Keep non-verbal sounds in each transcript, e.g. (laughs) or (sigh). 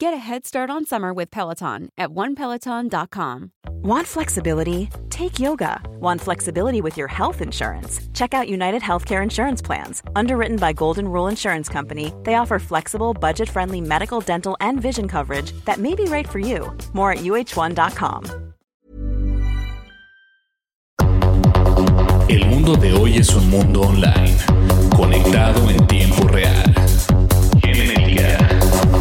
Get a head start on summer with Peloton at onepeloton.com. Want flexibility? Take yoga. Want flexibility with your health insurance? Check out United Healthcare Insurance Plans. Underwritten by Golden Rule Insurance Company, they offer flexible, budget friendly medical, dental, and vision coverage that may be right for you. More at uh1.com. El mundo de hoy es un mundo online, conectado en tiempo real.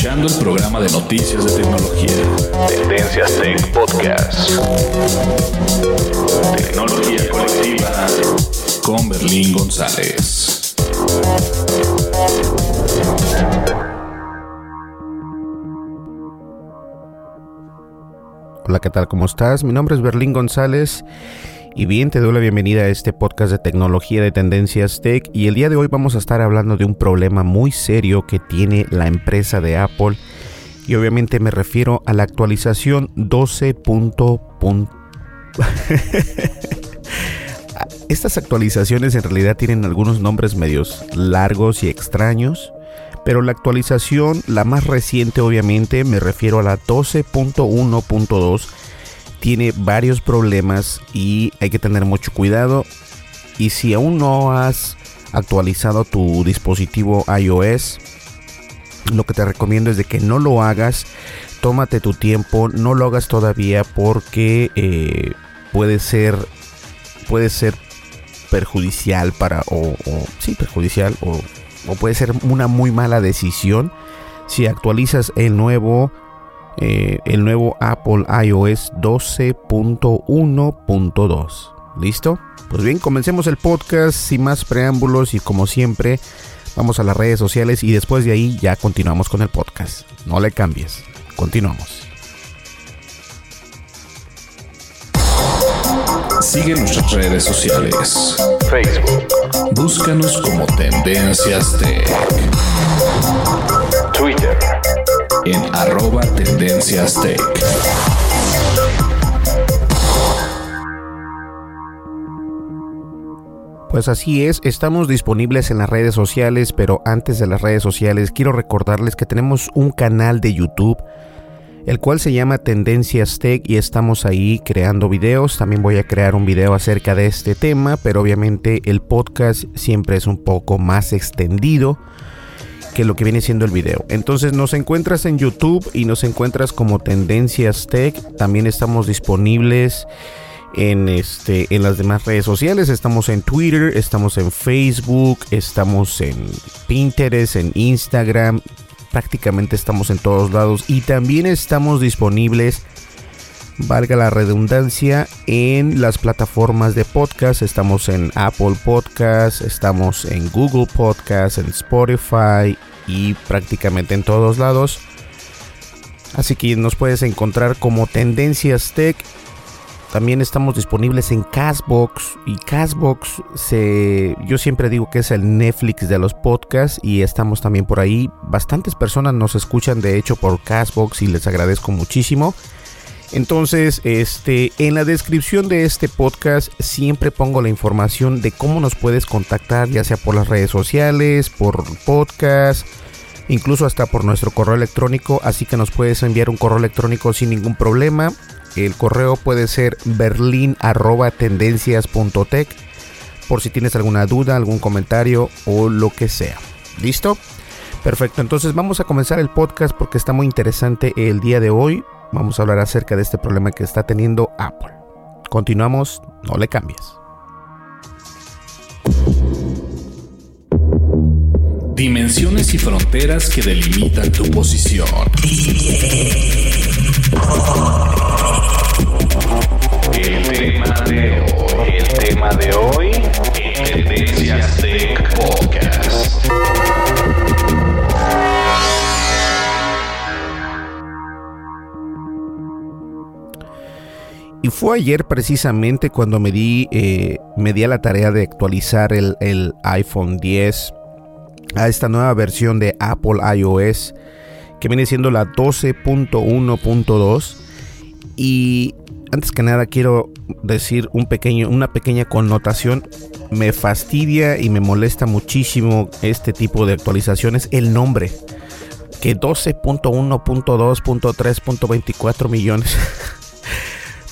Escuchando el programa de noticias de tecnología. Tendencias Tech Podcast. Tecnología colectiva con Berlín González. Hola, ¿qué tal? ¿Cómo estás? Mi nombre es Berlín González y bien, te doy la bienvenida a este podcast de tecnología de tendencias tech y el día de hoy vamos a estar hablando de un problema muy serio que tiene la empresa de Apple y obviamente me refiero a la actualización 12. (laughs) Estas actualizaciones en realidad tienen algunos nombres medios largos y extraños, pero la actualización, la más reciente obviamente, me refiero a la 12.1.2, tiene varios problemas y hay que tener mucho cuidado. Y si aún no has actualizado tu dispositivo iOS, lo que te recomiendo es de que no lo hagas. Tómate tu tiempo, no lo hagas todavía porque eh, puede ser puede ser perjudicial para o, o sí perjudicial o, o puede ser una muy mala decisión si actualizas el nuevo eh, el nuevo Apple iOS 12.1.2. ¿Listo? Pues bien, comencemos el podcast sin más preámbulos y como siempre vamos a las redes sociales y después de ahí ya continuamos con el podcast. No le cambies. Continuamos. Sigue nuestras redes sociales. Facebook. Búscanos como Tendencias Tech. En arroba Tendencias Tech. Pues así es, estamos disponibles en las redes sociales, pero antes de las redes sociales quiero recordarles que tenemos un canal de YouTube, el cual se llama Tendencias Tech y estamos ahí creando videos. También voy a crear un video acerca de este tema, pero obviamente el podcast siempre es un poco más extendido que lo que viene siendo el video. Entonces nos encuentras en YouTube y nos encuentras como Tendencias Tech. También estamos disponibles en este en las demás redes sociales estamos en Twitter estamos en Facebook estamos en Pinterest en Instagram prácticamente estamos en todos lados y también estamos disponibles valga la redundancia en las plataformas de podcast estamos en Apple Podcast estamos en Google Podcast en Spotify y prácticamente en todos lados así que nos puedes encontrar como Tendencias Tech también estamos disponibles en Castbox y Castbox se yo siempre digo que es el Netflix de los podcasts y estamos también por ahí. Bastantes personas nos escuchan de hecho por Castbox y les agradezco muchísimo. Entonces, este en la descripción de este podcast siempre pongo la información de cómo nos puedes contactar, ya sea por las redes sociales, por podcast, incluso hasta por nuestro correo electrónico, así que nos puedes enviar un correo electrónico sin ningún problema. El correo puede ser berlin.tendencias.tech por si tienes alguna duda, algún comentario o lo que sea. ¿Listo? Perfecto, entonces vamos a comenzar el podcast porque está muy interesante el día de hoy. Vamos a hablar acerca de este problema que está teniendo Apple. Continuamos, no le cambies. Dimensiones y fronteras que delimitan tu posición. El tema de hoy, el tema de hoy, Tendencias Tech Podcast. Y fue ayer precisamente cuando me di, eh, me di a la tarea de actualizar el, el iPhone 10 a esta nueva versión de Apple iOS que viene siendo la 12.1.2 y antes que nada quiero decir un pequeño, una pequeña connotación. Me fastidia y me molesta muchísimo este tipo de actualizaciones el nombre. Que 12.1.2.3.24 millones. (laughs)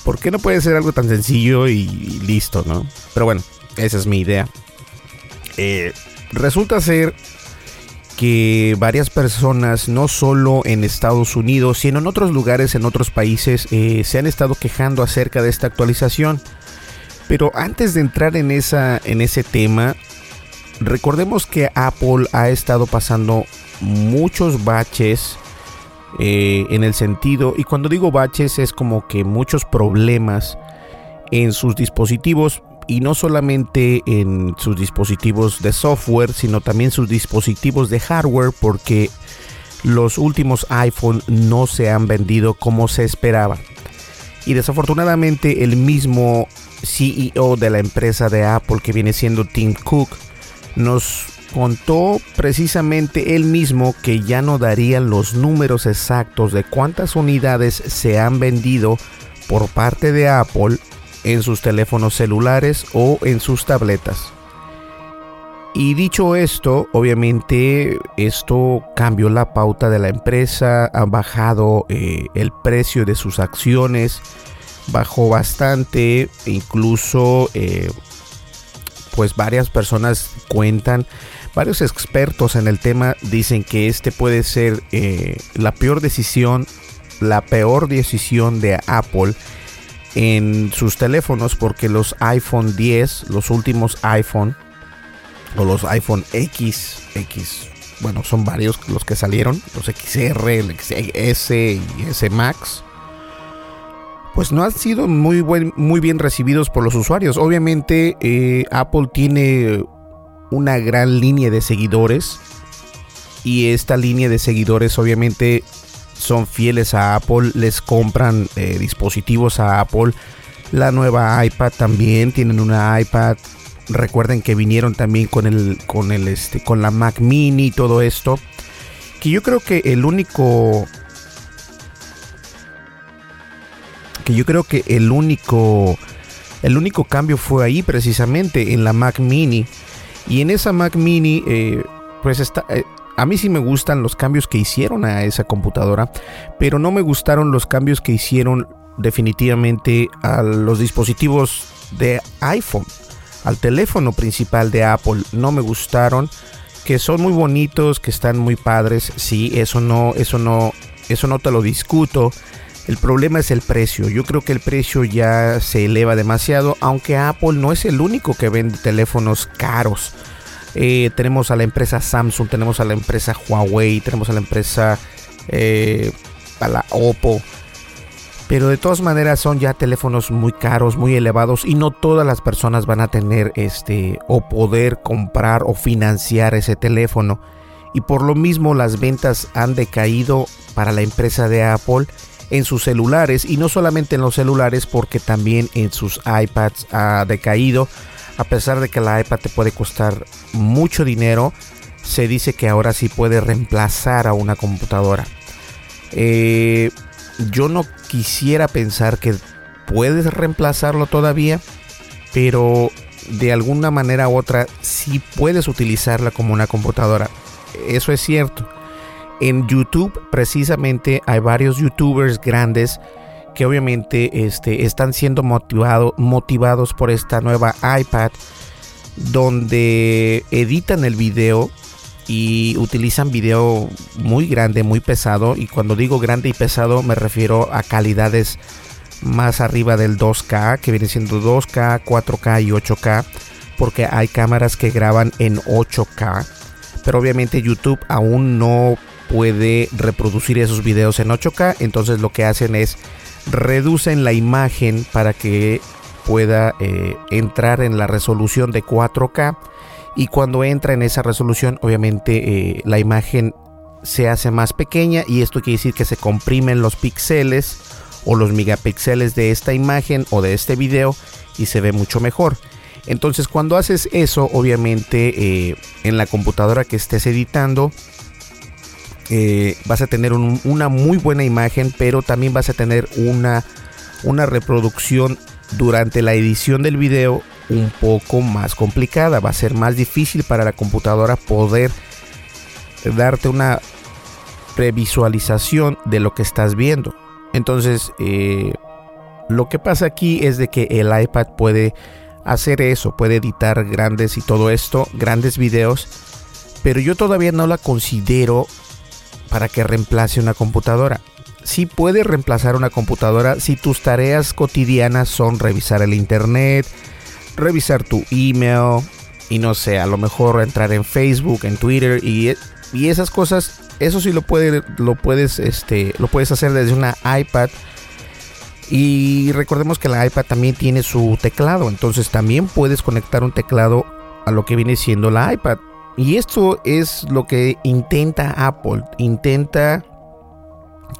¿Por qué no puede ser algo tan sencillo y, listo, no? Pero bueno, esa es mi idea. Eh, resulta ser que varias personas, no solo en Estados Unidos, sino en otros lugares, en otros países, eh, se han estado quejando acerca de esta actualización. Pero antes de entrar en, esa, en ese tema, recordemos que Apple ha estado pasando muchos baches eh, en el sentido, y cuando digo baches es como que muchos problemas en sus dispositivos, y no solamente en sus dispositivos de software, sino también sus dispositivos de hardware, porque los últimos iPhone no se han vendido como se esperaba. Y desafortunadamente el mismo CEO de la empresa de Apple, que viene siendo Tim Cook, nos contó precisamente él mismo que ya no darían los números exactos de cuántas unidades se han vendido por parte de Apple en sus teléfonos celulares o en sus tabletas. Y dicho esto, obviamente esto cambió la pauta de la empresa, ha bajado eh, el precio de sus acciones, bajó bastante, incluso eh, pues varias personas cuentan, varios expertos en el tema dicen que este puede ser eh, la peor decisión, la peor decisión de Apple en sus teléfonos porque los iPhone 10, los últimos iPhone o los iPhone X, X, bueno, son varios los que salieron, los XR, el XS y S Max, pues no han sido muy, buen, muy bien recibidos por los usuarios. Obviamente eh, Apple tiene una gran línea de seguidores y esta línea de seguidores obviamente son fieles a Apple, les compran eh, dispositivos a Apple. La nueva iPad también tienen una iPad. Recuerden que vinieron también con el con el este con la Mac Mini y todo esto. Que yo creo que el único que yo creo que el único el único cambio fue ahí precisamente en la Mac Mini y en esa Mac Mini eh, pues está eh, a mí sí me gustan los cambios que hicieron a esa computadora, pero no me gustaron los cambios que hicieron definitivamente a los dispositivos de iPhone, al teléfono principal de Apple. No me gustaron, que son muy bonitos, que están muy padres. Sí, eso no, eso no, eso no te lo discuto. El problema es el precio. Yo creo que el precio ya se eleva demasiado, aunque Apple no es el único que vende teléfonos caros. Eh, tenemos a la empresa Samsung, tenemos a la empresa Huawei, tenemos a la empresa eh, a la Oppo. Pero de todas maneras son ya teléfonos muy caros, muy elevados y no todas las personas van a tener este o poder comprar o financiar ese teléfono. Y por lo mismo las ventas han decaído para la empresa de Apple en sus celulares y no solamente en los celulares porque también en sus iPads ha decaído a pesar de que la iPad te puede costar mucho dinero, se dice que ahora sí puede reemplazar a una computadora. Eh, yo no quisiera pensar que puedes reemplazarlo todavía, pero de alguna manera u otra sí puedes utilizarla como una computadora. Eso es cierto. En YouTube precisamente hay varios youtubers grandes que obviamente este, están siendo motivado, motivados por esta nueva iPad donde editan el video y utilizan video muy grande, muy pesado. Y cuando digo grande y pesado me refiero a calidades más arriba del 2K, que viene siendo 2K, 4K y 8K, porque hay cámaras que graban en 8K. Pero obviamente YouTube aún no puede reproducir esos videos en 8K, entonces lo que hacen es reducen la imagen para que pueda eh, entrar en la resolución de 4K y cuando entra en esa resolución obviamente eh, la imagen se hace más pequeña y esto quiere decir que se comprimen los píxeles o los megapíxeles de esta imagen o de este video y se ve mucho mejor. Entonces cuando haces eso obviamente eh, en la computadora que estés editando vas a tener una muy buena imagen, pero también vas a tener una, una reproducción durante la edición del video un poco más complicada. Va a ser más difícil para la computadora poder darte una previsualización de lo que estás viendo. Entonces, eh, lo que pasa aquí es de que el iPad puede hacer eso, puede editar grandes y todo esto, grandes videos, pero yo todavía no la considero para que reemplace una computadora. Si puede reemplazar una computadora si tus tareas cotidianas son revisar el internet, revisar tu email y no sé, a lo mejor entrar en Facebook, en Twitter y, y esas cosas, eso sí lo, lo, puedes, este, lo puedes hacer desde una iPad. Y recordemos que la iPad también tiene su teclado, entonces también puedes conectar un teclado a lo que viene siendo la iPad. Y esto es lo que intenta Apple, intenta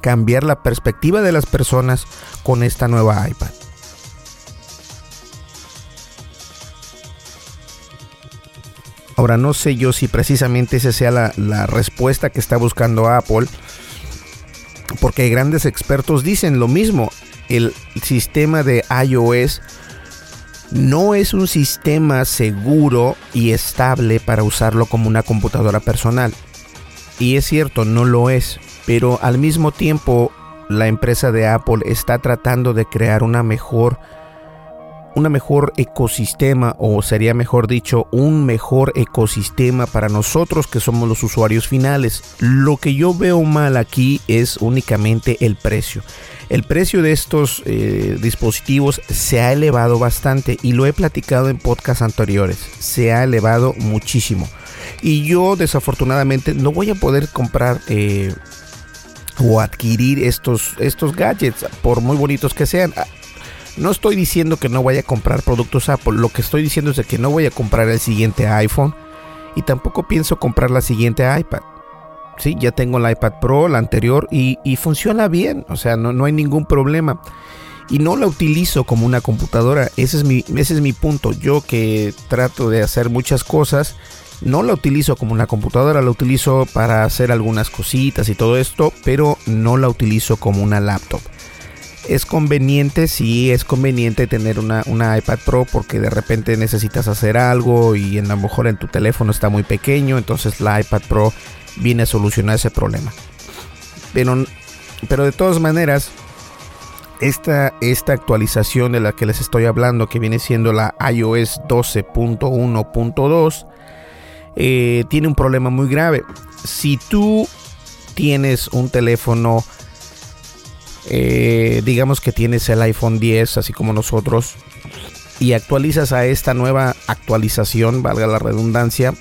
cambiar la perspectiva de las personas con esta nueva iPad. Ahora no sé yo si precisamente esa sea la, la, respuesta que está buscando Apple, porque grandes expertos dicen lo mismo. El sistema de iOS no es un sistema seguro y estable para usarlo como una computadora personal. Y es cierto, no lo es, pero al mismo tiempo la empresa de Apple está tratando de crear una mejor una mejor ecosistema o sería mejor dicho un mejor ecosistema para nosotros que somos los usuarios finales. Lo que yo veo mal aquí es únicamente el precio. El precio de estos eh, dispositivos se ha elevado bastante y lo he platicado en podcasts anteriores. Se ha elevado muchísimo. Y yo desafortunadamente no voy a poder comprar eh, o adquirir estos, estos gadgets por muy bonitos que sean. No estoy diciendo que no vaya a comprar productos Apple, lo que estoy diciendo es que no voy a comprar el siguiente iPhone y tampoco pienso comprar la siguiente iPad. Sí, ya tengo la iPad Pro, la anterior, y, funciona bien, o sea, no, no, hay ningún problema. Y no la utilizo como una computadora, ese es, mi, ese es mi punto. Yo que trato de hacer muchas cosas, no la utilizo como una computadora, la utilizo para hacer algunas cositas y todo esto, pero no la utilizo como una laptop es conveniente, sí es conveniente tener una, iPad Pro porque de repente necesitas hacer algo y a lo mejor en tu teléfono está muy pequeño, entonces la iPad Pro viene a solucionar ese problema. Pero, pero de todas maneras, esta, esta actualización de la que les estoy hablando, que viene siendo la iOS 12.1.2, eh, tiene un problema muy grave. Si tú tienes un teléfono eh, digamos que tienes el iPhone 10, así como nosotros, y actualizas a esta nueva actualización, valga la redundancia,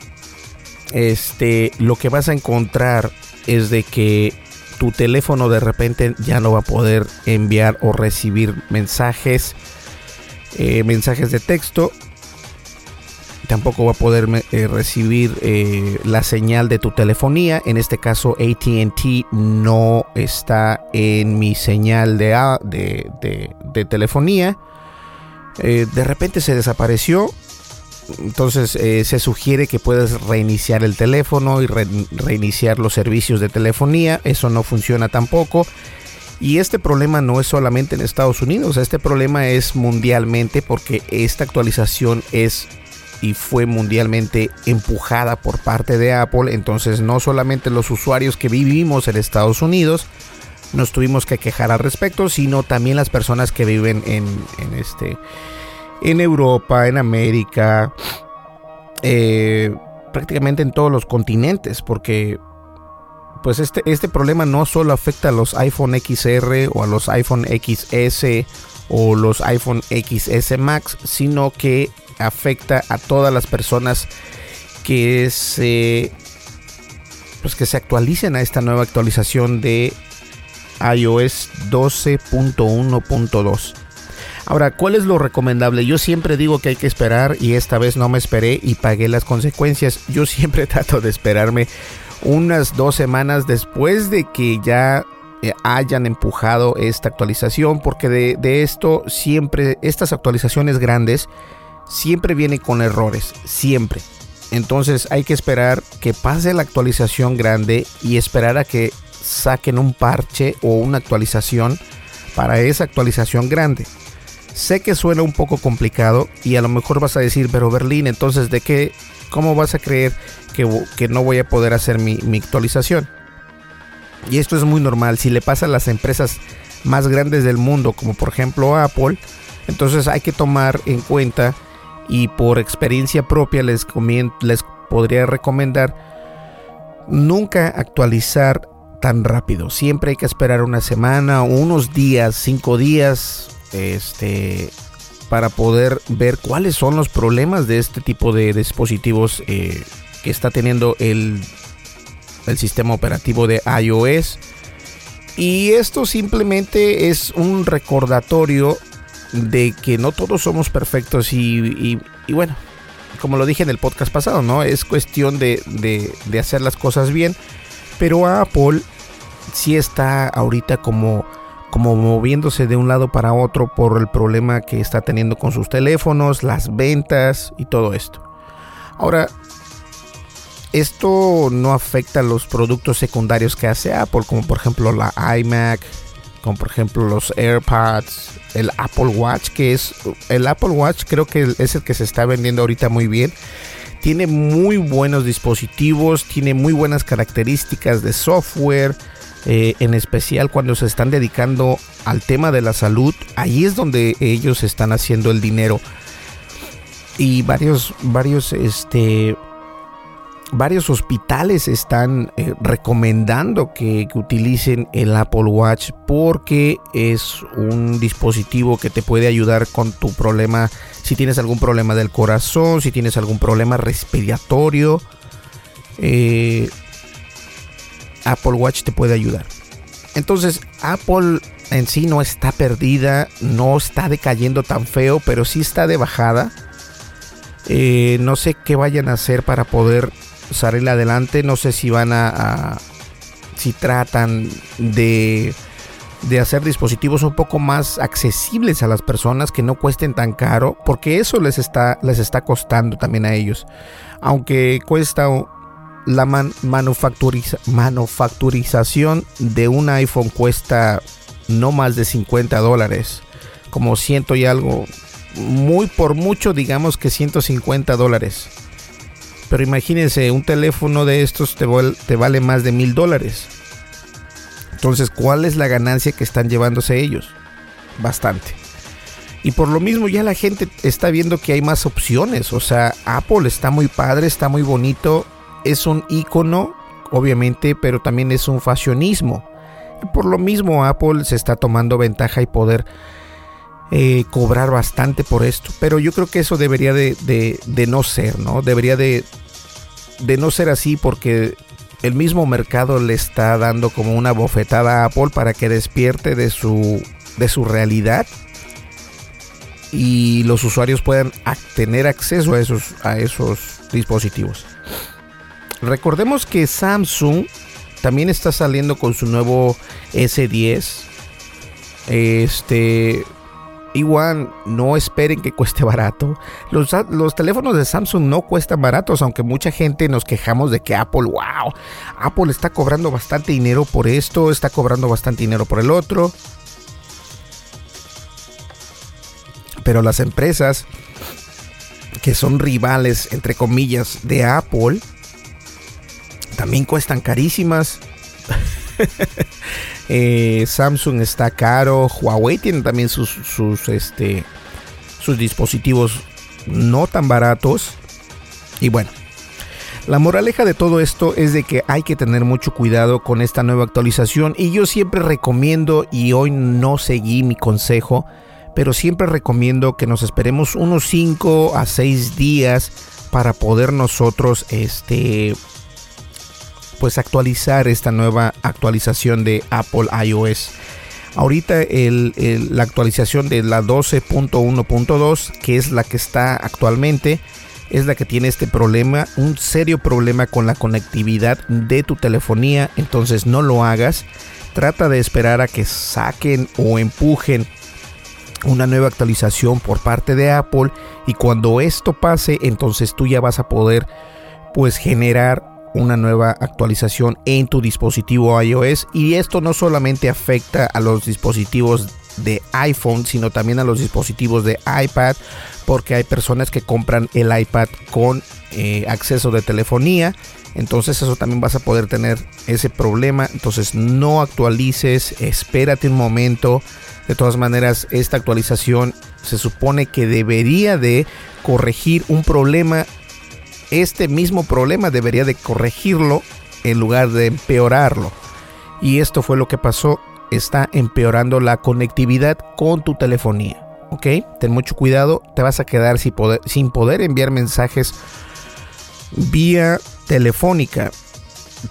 este, lo que vas a encontrar es de que tu teléfono de repente ya no va a poder enviar o recibir mensajes, eh, mensajes de texto tampoco va a poder eh, recibir eh, la señal de tu telefonía. En este caso, ATT no está en mi señal de, de, telefonía. Eh, de repente se desapareció. Entonces se sugiere que puedes reiniciar el teléfono y reiniciar los servicios de telefonía. Eso no funciona tampoco. Y este problema no es solamente en Estados Unidos, este problema es mundialmente porque esta actualización es y fue mundialmente empujada por parte de Apple. Entonces no solamente los usuarios que vivimos en Estados Unidos nos tuvimos que quejar al respecto, sino también las personas que viven en, este en Europa, en América, eh, prácticamente en todos los continentes, porque pues este, este problema no solo afecta a los iPhone XR o a los iPhone XS o los iPhone XS Max, sino que afecta a todas las personas que se pues que se actualicen a esta nueva actualización de iOS 12.1.2. Ahora, ¿cuál es lo recomendable? Yo siempre digo que hay que esperar y esta vez no me esperé y pagué las consecuencias. Yo siempre (laughs) trato de esperarme unas dos semanas después de que ya eh, hayan empujado esta actualización porque de, esto siempre estas actualizaciones grandes siempre vienen con errores siempre. Entonces hay que esperar que pase la actualización grande y esperar a que saquen un parche o una actualización para esa actualización grande. Sé que suena un poco complicado y a lo mejor vas a decir pero Berlín entonces de qué cómo vas a creer que, que no voy a poder hacer mi, mi actualización y esto es muy normal. Si le pasa a las empresas más grandes del mundo, como por ejemplo Apple, entonces hay que tomar en cuenta y por experiencia propia les, les podría recomendar nunca actualizar tan rápido. Siempre hay que esperar una semana, unos días, cinco días, este, para poder ver cuáles son los problemas de este tipo de dispositivos eh, que está teniendo el el sistema operativo de iOS. Y esto simplemente es un recordatorio de que no todos somos perfectos y, bueno, como lo dije en el podcast pasado, ¿no? Es cuestión de, de, hacer las cosas bien. Pero Apple sí está ahorita como, como moviéndose de un lado para otro por el problema que está teniendo con sus teléfonos, las ventas y todo esto. Ahora, esto no afecta a los productos secundarios que hace Apple, como por ejemplo la iMac, como por ejemplo los AirPods, el Apple Watch, que es el Apple Watch creo que es el que se está vendiendo ahorita muy bien. Tiene muy buenos dispositivos, tiene muy buenas características de software, eh, en especial cuando se están dedicando al tema de la salud. Ahí es donde ellos están haciendo el dinero. Y varios, varios, este, varios hospitales están eh, recomendando que, utilicen el Apple Watch porque es un dispositivo que te puede ayudar con tu problema, si tienes algún problema del corazón, si tienes algún problema respiratorio. Eh, Apple Watch te puede ayudar. Entonces, Apple en sí no está perdida, no está decayendo tan feo, pero sí está de bajada. Eh, no sé qué vayan a hacer para poder salir adelante. No sé si van a, si tratan de de hacer dispositivos un poco más accesibles a las personas que no cuesten tan caro porque eso les está les está costando también a ellos aunque cuesta la manufacturización de un iPhone cuesta no más de 50 dólares como ciento y algo muy por mucho digamos que 150 dólares pero imagínense, un teléfono de estos te, vale más de mil dólares. Entonces, ¿cuál es la ganancia que están llevándose ellos? Bastante. Y por lo mismo ya la gente está viendo que hay más opciones. O sea, Apple está muy padre, está muy bonito. Es un icono, obviamente, pero también es un fashionismo. Y por lo mismo Apple se está tomando ventaja y poder eh, cobrar bastante por esto. Pero yo creo que eso debería de, de, no ser, ¿no? Debería de, de no ser así porque el mismo mercado le está dando como una bofetada a Apple para que despierte de su, de su realidad y los usuarios puedan tener acceso a esos, a esos dispositivos. Recordemos que Samsung también está saliendo con su nuevo S10. Este Igual no esperen que cueste barato. Los, los, teléfonos de Samsung no cuestan baratos, aunque mucha gente nos quejamos de que Apple, wow, Apple está cobrando bastante dinero por esto, está cobrando bastante dinero por el otro. Pero las empresas que son rivales, entre comillas, de Apple, también cuestan carísimas. (laughs) (laughs) Eh, Samsung está caro. Huawei tiene también sus, sus, este, sus dispositivos no tan baratos. Y bueno, La moraleja de todo esto es de que hay que tener mucho cuidado con esta nueva actualización y yo siempre recomiendo, y hoy no seguí mi consejo, pero siempre recomiendo que nos esperemos unos 5 a 6 días para poder nosotros este pues actualizar esta nueva actualización de Apple iOS. Ahorita la actualización de la 12.1.2, que es la que está actualmente, es la que tiene este problema, un serio problema con la conectividad de tu telefonía, entonces no lo hagas. Trata de esperar a que saquen o empujen una nueva actualización por parte de Apple y cuando esto pase, entonces tú ya vas a poder pues generar una nueva actualización en tu dispositivo iOS y esto no solamente afecta a los dispositivos de iPhone, sino también a los dispositivos de iPad, porque hay personas que compran el iPad con eh, acceso de telefonía. Entonces eso también vas a poder tener ese problema. Entonces no actualices, espérate un momento. De todas maneras, esta actualización se supone que debería de corregir un problema. Este mismo problema debería de corregirlo en lugar de empeorarlo. Y esto fue lo que pasó está empeorando la conectividad con tu telefonía. ¿Ok? Ten mucho cuidado, te vas a quedar sin poder, enviar mensajes vía telefónica,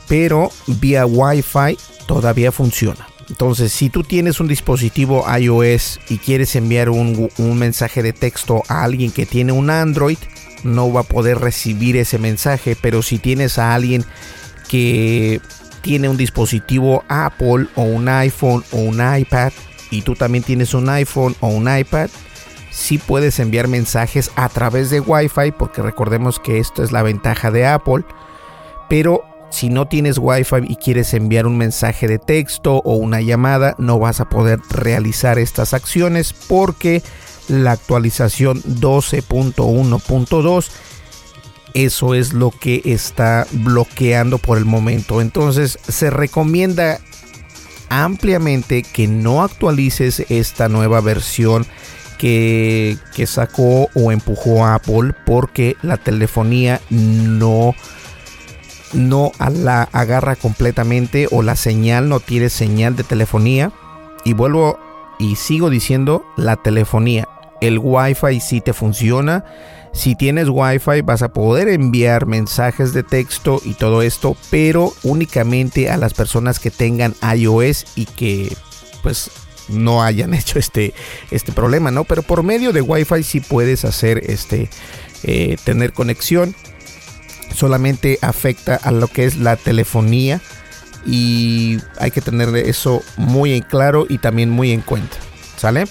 pero vía Wi-Fi todavía funciona. Entonces, si tú tienes un dispositivo iOS y quieres enviar un, mensaje de texto a alguien que tiene un Android, no va a poder recibir ese mensaje. Pero si tienes a alguien que tiene un dispositivo Apple o un iPhone o un iPad y tú también tienes un iPhone o un iPad, sí puedes enviar mensajes a través de Wi-Fi, porque recordemos que esto es la ventaja de Apple, pero si no tienes Wi-Fi y quieres enviar un mensaje de texto o una llamada, no vas a poder realizar estas acciones porque la actualización 12.1.2 eso es lo que está bloqueando por el momento. Entonces se recomienda ampliamente que no actualices esta nueva versión que, sacó o empujó Apple porque la telefonía no no la agarra completamente o la señal no tiene señal de telefonía y vuelvo y sigo diciendo la telefonía el wifi sí te funciona si tienes Wi-Fi vas a poder enviar mensajes de texto y todo esto, pero únicamente a las personas que tengan iOS y que pues no hayan (laughs) hecho este, este problema, ¿no? Pero por medio de Wi-Fi sí puedes hacer este eh, tener conexión. Solamente afecta a lo que es la telefonía y hay que tener eso muy en claro y también muy en cuenta. ¿Sale?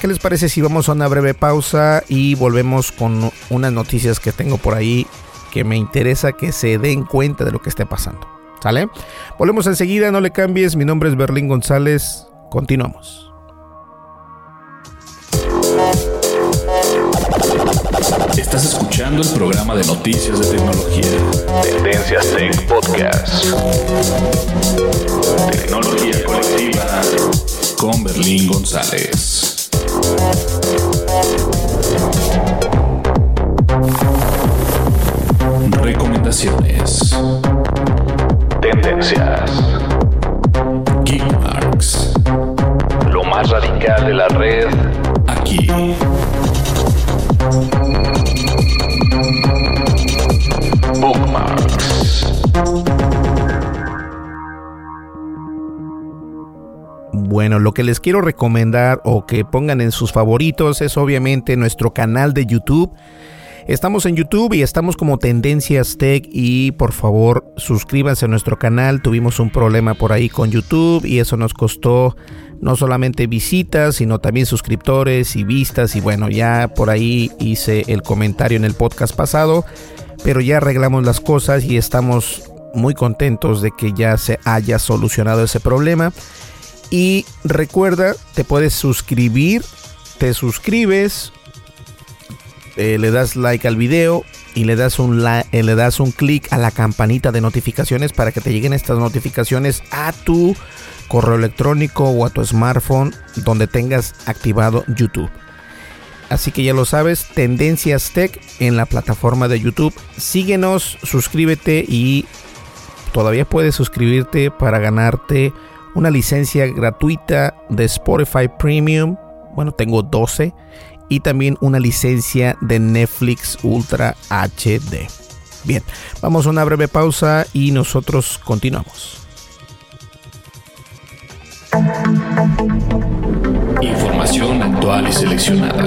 ¿Qué les parece si vamos a una breve pausa y volvemos con unas noticias que tengo por ahí que me interesa que se den cuenta de lo que esté pasando? ¿Sale? Volvemos enseguida, no le cambies. Mi nombre es Berlín González. Continuamos. Estás escuchando el programa de noticias de tecnología. Tendencias Tech Podcast. Tecnología colectiva con Berlín González. Recomendaciones. Tendencias. Geekmarks. Lo más radical de la red aquí. Bueno, lo que les quiero recomendar o que pongan en sus favoritos es obviamente nuestro canal de YouTube. Estamos en YouTube y estamos como Tendencias Tech y por favor suscríbanse a nuestro canal. Tuvimos un problema por ahí con YouTube y eso nos costó no solamente visitas, sino también suscriptores y vistas y bueno, ya por ahí hice el comentario en el podcast pasado, pero ya arreglamos las cosas y estamos muy contentos de que ya se haya solucionado ese problema. Y recuerda, te puedes suscribir, te suscribes, eh, le das like al video y le das un eh, le das un clic a la campanita de notificaciones para que te lleguen estas notificaciones a tu correo electrónico o a tu smartphone donde tengas activado YouTube. Así que ya lo sabes, Tendencias Tech en la plataforma de YouTube. Síguenos, suscríbete y todavía puedes suscribirte para ganarte una licencia gratuita de Spotify Premium. Bueno, tengo 12 y también una licencia de Netflix Ultra HD. Bien, vamos a una breve pausa y nosotros continuamos. Información actual y seleccionada.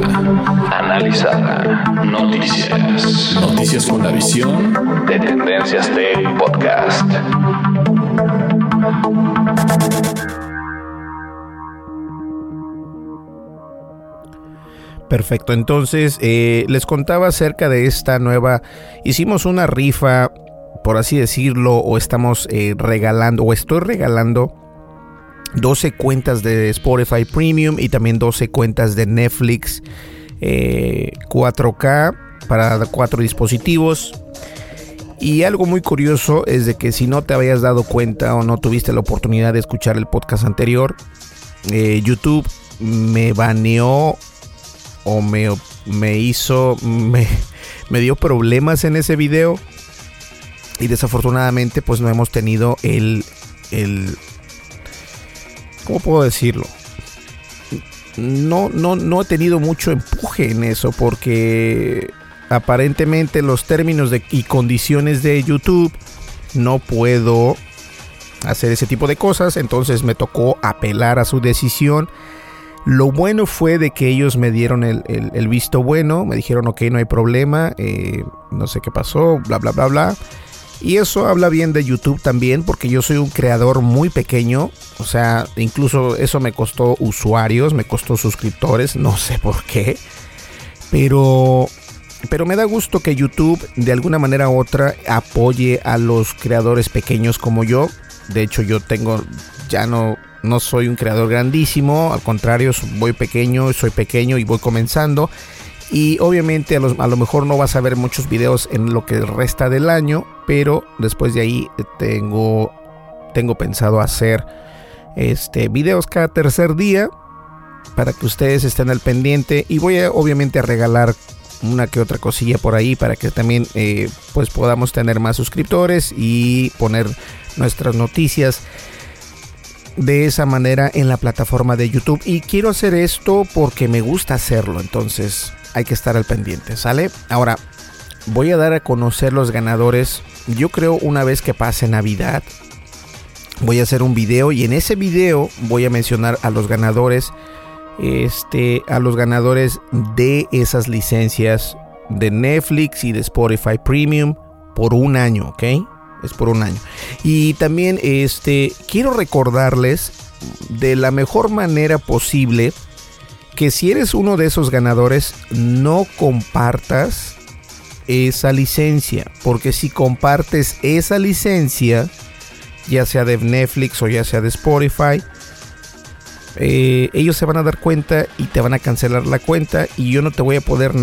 Analizada. Noticias. Noticias con la visión de Tendencias Tech Podcast. Perfecto, entonces eh, les contaba acerca de esta nueva, hicimos una rifa, por así decirlo, o estamos eh, regalando, o estoy regalando 12 cuentas de Spotify Premium y también 12 cuentas de Netflix 4K eh, para cuatro dispositivos. Y algo muy curioso es de que si no te habías dado cuenta o no tuviste la oportunidad de escuchar el podcast anterior, YouTube me baneó o me, me hizo, me, me dio problemas en ese video. Y desafortunadamente pues no hemos tenido el, el, ¿cómo puedo decirlo? No, no, no he tenido mucho empuje en eso porque aparentemente los términos de, y condiciones de YouTube no puedo hacer ese tipo de cosas. Entonces me tocó apelar a su decisión lo bueno fue de que ellos me dieron el, visto bueno, me dijeron, ok, no hay problema, eh, no sé qué pasó, bla, bla, bla, bla. Y eso habla bien de YouTube también, porque yo soy un creador muy pequeño, o sea, incluso eso me costó usuarios, me costó suscriptores, no sé por qué, pero pero me da gusto que YouTube de alguna manera u otra apoye a los creadores pequeños como yo. De hecho, yo tengo ya no no soy un creador grandísimo, al contrario, voy pequeño, soy pequeño y voy comenzando. Y obviamente a, lo mejor no vas a ver muchos videos en lo que resta del año, pero después de ahí eh, tengo, tengo pensado hacer este, videos cada tercer día para que ustedes estén al pendiente y voy a, obviamente a regalar una que otra cosilla por ahí para que también eh, pues podamos tener más suscriptores y poner nuestras noticias de esa manera en la plataforma de YouTube. Y quiero hacer esto porque me gusta hacerlo, entonces hay que estar al pendiente, ¿sale? Ahora, voy a dar a conocer los ganadores. Yo creo una vez que pase Navidad, voy a hacer un video y en ese video voy a mencionar a los ganadores. Este, a los ganadores de esas licencias de Netflix y de Spotify Premium por un año, ¿ok? Es por un año. Y también este quiero recordarles de la mejor manera posible que si eres uno de esos ganadores no compartas esa licencia, porque si compartes esa licencia, ya sea de Netflix o ya sea de Spotify, eh, ellos se van a dar cuenta y te van a cancelar la cuenta y yo no te voy a poder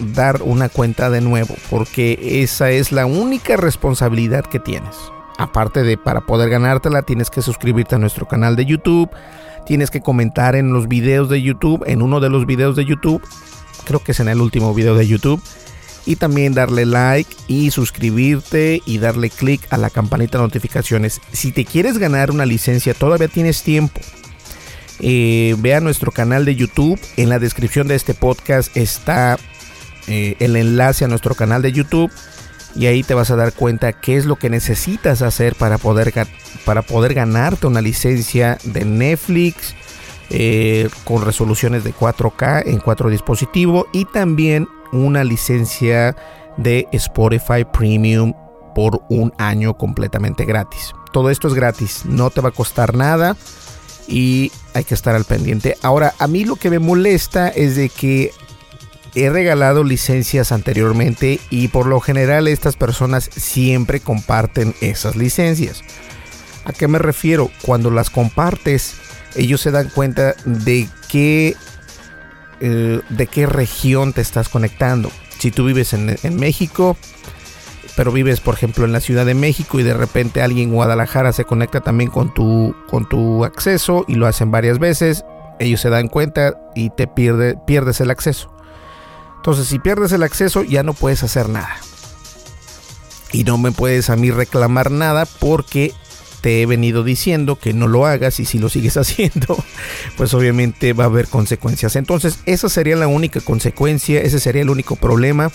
dar una cuenta de nuevo, porque esa es la única responsabilidad que tienes. Aparte de para poder ganártela, tienes que suscribirte a nuestro canal de YouTube, tienes que comentar en los videos de YouTube, en uno de los videos de YouTube, creo que es en el último video de YouTube, y también darle like y suscribirte y darle click a la campanita de notificaciones. Si te quieres ganar una licencia, todavía tienes tiempo. Eh, ve a nuestro canal de YouTube. En la descripción de este podcast está eh, el enlace a nuestro canal de YouTube y ahí te vas a dar cuenta qué es lo que necesitas hacer para poder, para poder ganarte una licencia de Netflix eh, con resoluciones de 4K en cuatro dispositivos y también una licencia de Spotify Premium por un año completamente gratis. Todo esto es gratis, no te va a costar nada y hay que estar al pendiente. Ahora, a mí lo que me molesta es de que He regalado licencias anteriormente y por lo general estas personas siempre comparten esas licencias. ¿A qué me refiero? Cuando las compartes, ellos se dan cuenta de qué, eh, de qué región te estás conectando. Si tú vives en, México, pero vives por ejemplo en la Ciudad de México y de repente alguien en Guadalajara se conecta también con tu, con tu acceso y lo hacen varias veces, ellos se dan cuenta y te pierde, pierdes el acceso. Entonces, si pierdes el acceso, ya no puedes hacer nada. Y no me puedes a mí reclamar nada porque te he venido diciendo que no lo hagas y si lo sigues (laughs) haciendo, pues obviamente va a haber consecuencias. Entonces, esa sería la única consecuencia, ese sería el único problema.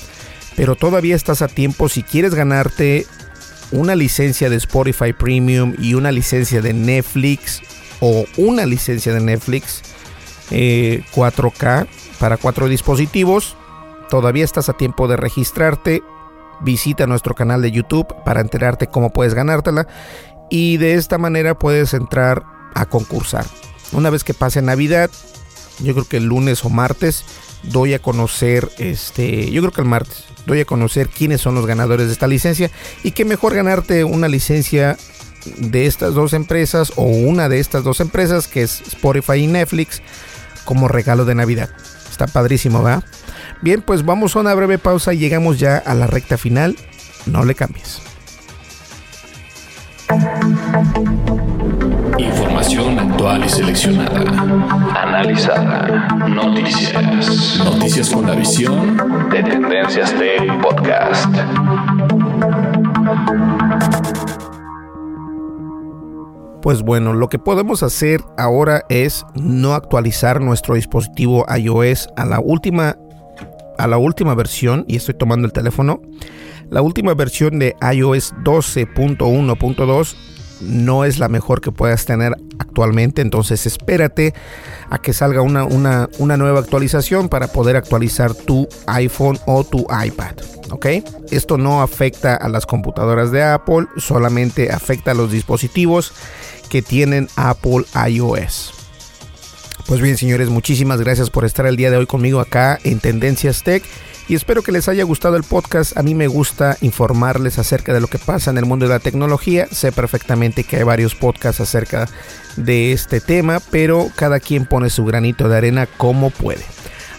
Pero todavía estás a tiempo si quieres ganarte una licencia de Spotify Premium y una licencia de Netflix o una licencia de Netflix 4K eh, para cuatro dispositivos. Todavía estás a tiempo de registrarte. Visita nuestro canal de YouTube para enterarte cómo puedes ganártela y de esta manera puedes entrar a concursar. Una vez que pase Navidad, yo creo que el lunes o martes doy a conocer este, yo creo que el martes doy a conocer quiénes son los ganadores de esta licencia y qué mejor ganarte una licencia de estas dos empresas o una de estas dos empresas que es Spotify y Netflix como regalo de Navidad. Está padrísimo, ¿va? Bien, pues vamos a una breve pausa y llegamos ya a la recta final. No le cambies. Información actual y seleccionada. Analizada. Noticias. Noticias con la visión de Tendencias Tech Podcast. Pues bueno, lo que podemos hacer ahora es no actualizar nuestro dispositivo iOS a la última a la última versión y estoy tomando el teléfono la última versión de iOS 12.1.2 no es la mejor que puedas tener actualmente, entonces espérate a que salga una, una, nueva actualización para poder actualizar tu iPhone o tu iPad. Esto no afecta a las computadoras de Apple, solamente afecta a los dispositivos que tienen Apple iOS. Pues bien, señores, muchísimas gracias por estar el día de hoy conmigo acá en Tendencias Tech y espero que les haya gustado el podcast. A mí me gusta informarles acerca de lo que pasa en el mundo de la tecnología. Sé perfectamente que hay varios podcasts acerca de este tema, pero cada quien pone su granito de arena como puede.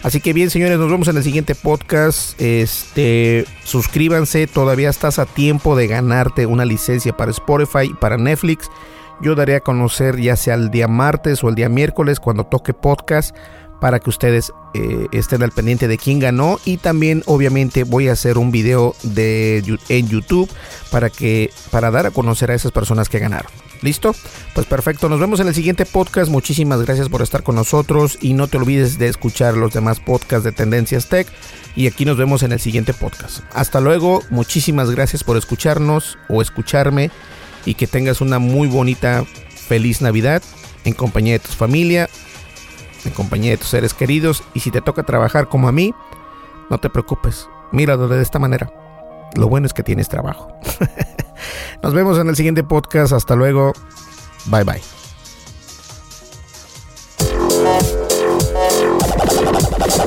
Así que bien, señores, nos vemos en el siguiente podcast. Este, suscríbanse, todavía estás a tiempo de ganarte una licencia para Spotify para Netflix. Yo daré a conocer ya sea el día martes o el día miércoles cuando toque podcast para que ustedes eh, estén al pendiente de quién ganó y también obviamente voy a hacer un video de en YouTube para que para dar a conocer a esas personas que ganaron. ¿Listo? Pues perfecto, nos vemos en el siguiente podcast. Muchísimas gracias por estar con nosotros y no te olvides de escuchar los demás podcasts de Tendencias Tech y aquí nos vemos en el siguiente podcast. Hasta luego, muchísimas gracias por escucharnos o escucharme y que tengas una muy bonita feliz Navidad en compañía de tu familia en compañía de tus seres queridos y si te toca trabajar como a mí, no te preocupes, míralo de esta manera. Lo bueno es que tienes trabajo. (laughs) Nos vemos en el siguiente podcast. Hasta luego. Bye bye.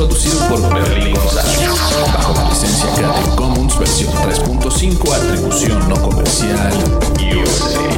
Producido por Berlín González bajo la licencia Creative Commons versión 3.5 atribución no comercial USA.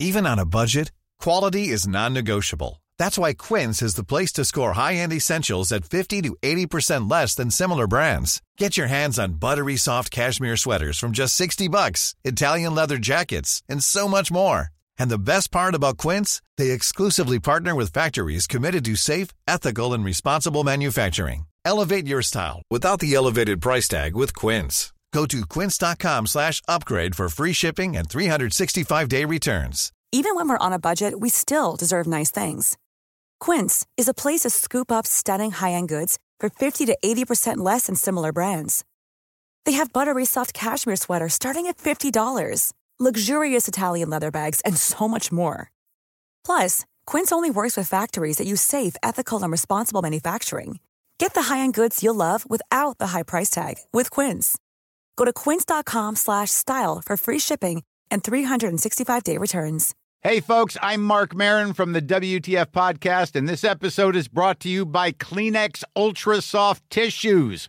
Even on a budget, quality is non-negotiable. That's why Quince is the place to score high-end essentials at 50 to 80% less than similar brands. Get your hands on buttery soft cashmere sweaters from just 60 bucks, Italian leather jackets, and so much more. And the best part about Quince, they exclusively partner with factories committed to safe, ethical, and responsible manufacturing. Elevate your style without the elevated price tag with Quince. Go to quince.com slash upgrade for free shipping and 365-day returns. Even when we're on a budget, we still deserve nice things. Quince is a place to scoop up stunning high-end goods for 50 to 80% less than similar brands. They have buttery soft cashmere sweaters starting at $50, luxurious Italian leather bags, and so much more. Plus, Quince only works with factories that use safe, ethical, and responsible manufacturing. Get the high-end goods you'll love without the high price tag with Quince. Go to quince.com slash style for free shipping and 365-day returns. Hey, folks, I'm Mark Marin from the WTF Podcast, and this episode is brought to you by Kleenex Ultra Soft Tissues,